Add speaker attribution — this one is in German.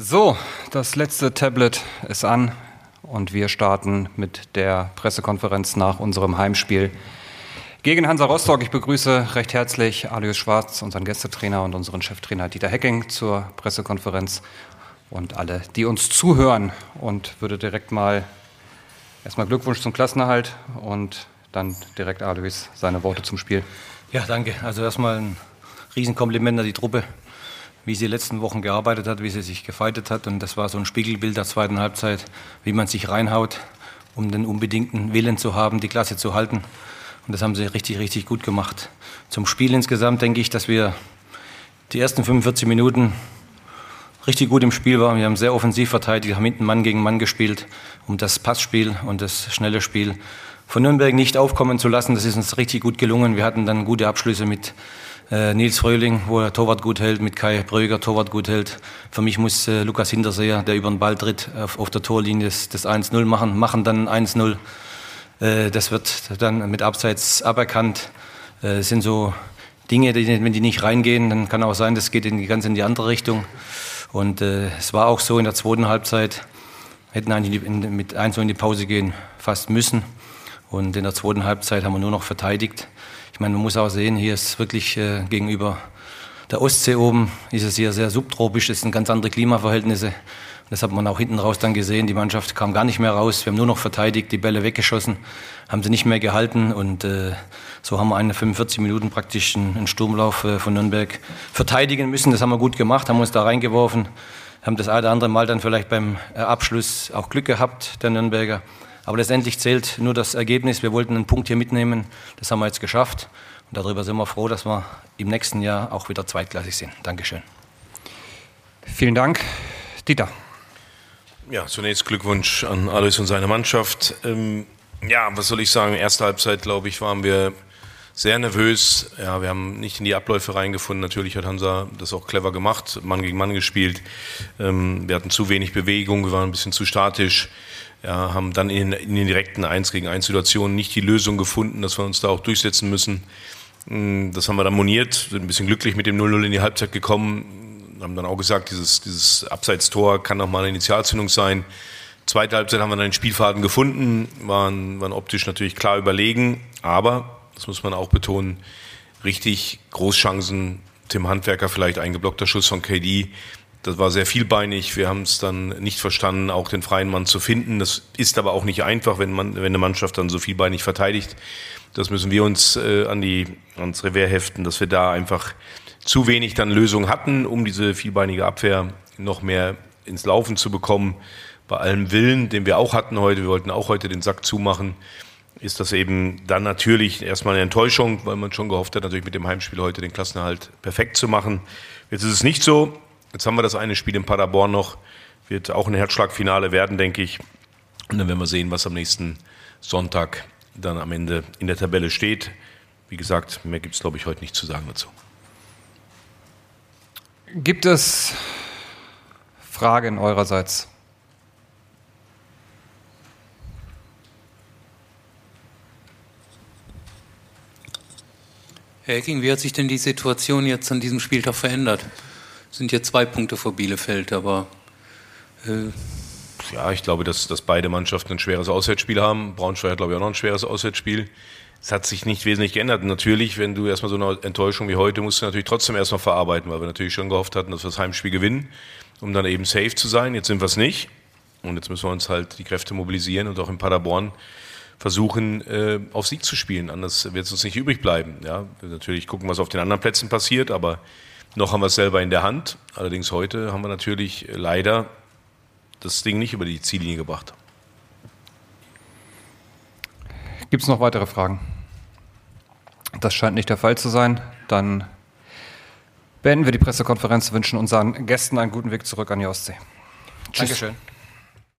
Speaker 1: So, das letzte Tablet ist an und wir starten mit der Pressekonferenz nach unserem Heimspiel gegen Hansa Rostock. Ich begrüße recht herzlich Alois Schwarz, unseren Gästetrainer und unseren Cheftrainer Dieter Hecking zur Pressekonferenz und alle, die uns zuhören und würde direkt mal erstmal Glückwunsch zum Klassenerhalt und dann direkt Alois seine Worte zum Spiel.
Speaker 2: Ja, danke. Also erstmal ein Riesenkompliment an die Truppe wie sie die letzten Wochen gearbeitet hat, wie sie sich gefeitet hat. Und das war so ein Spiegelbild der zweiten Halbzeit, wie man sich reinhaut, um den unbedingten Willen zu haben, die Klasse zu halten. Und das haben sie richtig, richtig gut gemacht. Zum Spiel insgesamt denke ich, dass wir die ersten 45 Minuten richtig gut im Spiel waren. Wir haben sehr offensiv verteidigt, haben hinten Mann gegen Mann gespielt, um das Passspiel und das schnelle Spiel von Nürnberg nicht aufkommen zu lassen. Das ist uns richtig gut gelungen. Wir hatten dann gute Abschlüsse mit äh, Nils Fröhling, wo er Torwart gut hält, mit Kai Bröger Torwart gut hält. Für mich muss äh, Lukas Hinterseher, der über den Ball tritt, auf, auf der Torlinie das, das 1-0 machen, machen dann 1-0. Äh, das wird dann mit Abseits aberkannt. Äh, sind so Dinge, die, wenn die nicht reingehen, dann kann auch sein, das geht in ganz in die andere Richtung. Und äh, es war auch so in der zweiten Halbzeit, hätten eigentlich in, mit 1 in die Pause gehen fast müssen. Und in der zweiten Halbzeit haben wir nur noch verteidigt. Ich meine, man muss auch sehen, hier ist wirklich äh, gegenüber der Ostsee oben, ist es hier sehr subtropisch, das sind ganz andere Klimaverhältnisse. Das hat man auch hinten raus dann gesehen. Die Mannschaft kam gar nicht mehr raus. Wir haben nur noch verteidigt, die Bälle weggeschossen, haben sie nicht mehr gehalten. Und äh, so haben wir eine 45 Minuten praktisch einen, einen Sturmlauf äh, von Nürnberg verteidigen müssen. Das haben wir gut gemacht, haben uns da reingeworfen, haben das eine oder andere Mal dann vielleicht beim äh, Abschluss auch Glück gehabt, der Nürnberger. Aber letztendlich zählt nur das Ergebnis. Wir wollten einen Punkt hier mitnehmen. Das haben wir jetzt geschafft. Und darüber sind wir froh, dass wir im nächsten Jahr auch wieder zweitklassig sind. Dankeschön.
Speaker 1: Vielen Dank. Dieter.
Speaker 3: Ja, zunächst Glückwunsch an Alois und seine Mannschaft. Ähm, ja, was soll ich sagen? Erste Halbzeit, glaube ich, waren wir sehr nervös. Ja, wir haben nicht in die Abläufe reingefunden. Natürlich hat Hansa das auch clever gemacht, Mann gegen Mann gespielt. Ähm, wir hatten zu wenig Bewegung, wir waren ein bisschen zu statisch ja, haben dann in, in, den direkten 1 gegen 1 Situationen nicht die Lösung gefunden, dass wir uns da auch durchsetzen müssen. Hm, das haben wir dann moniert, sind ein bisschen glücklich mit dem 0-0 in die Halbzeit gekommen, haben dann auch gesagt, dieses, dieses Abseitstor kann nochmal eine Initialzündung sein. Zweite Halbzeit haben wir dann den Spielfaden gefunden, waren, waren optisch natürlich klar überlegen, aber, das muss man auch betonen, richtig Großchancen, Tim Handwerker vielleicht ein geblockter Schuss von KD, das war sehr vielbeinig. Wir haben es dann nicht verstanden, auch den freien Mann zu finden. Das ist aber auch nicht einfach, wenn, man, wenn eine Mannschaft dann so vielbeinig verteidigt. Das müssen wir uns äh, an die, ans Revers heften, dass wir da einfach zu wenig dann Lösungen hatten, um diese vielbeinige Abwehr noch mehr ins Laufen zu bekommen. Bei allem Willen, den wir auch hatten heute, wir wollten auch heute den Sack zumachen, ist das eben dann natürlich erstmal eine Enttäuschung, weil man schon gehofft hat, natürlich mit dem Heimspiel heute den Klassenerhalt perfekt zu machen. Jetzt ist es nicht so. Jetzt haben wir das eine Spiel in Paderborn noch. Wird auch ein Herzschlagfinale werden, denke ich. Und dann werden wir sehen, was am nächsten Sonntag dann am Ende in der Tabelle steht. Wie gesagt, mehr gibt es, glaube ich, heute nicht zu sagen dazu.
Speaker 1: Gibt es Fragen eurerseits?
Speaker 4: Herr Ecking, wie hat sich denn die Situation jetzt an diesem Spieltag verändert? Sind jetzt zwei Punkte vor Bielefeld, aber.
Speaker 3: Äh ja, ich glaube, dass, dass beide Mannschaften ein schweres Auswärtsspiel haben. Braunschweig hat, glaube ich, auch noch ein schweres Auswärtsspiel. Es hat sich nicht wesentlich geändert. Natürlich, wenn du erstmal so eine Enttäuschung wie heute, musst du natürlich trotzdem erstmal verarbeiten, weil wir natürlich schon gehofft hatten, dass wir das Heimspiel gewinnen, um dann eben safe zu sein. Jetzt sind wir es nicht. Und jetzt müssen wir uns halt die Kräfte mobilisieren und auch in Paderborn versuchen, äh, auf Sieg zu spielen. Anders wird es uns nicht übrig bleiben. Ja, natürlich gucken, was auf den anderen Plätzen passiert, aber noch haben wir es selber in der Hand. Allerdings heute haben wir natürlich leider das Ding nicht über die Ziellinie gebracht.
Speaker 1: Gibt es noch weitere Fragen? Das scheint nicht der Fall zu sein. Dann beenden wir die Pressekonferenz, wünschen unseren Gästen einen guten Weg zurück an die Ostsee.
Speaker 2: Tschüss. Dankeschön.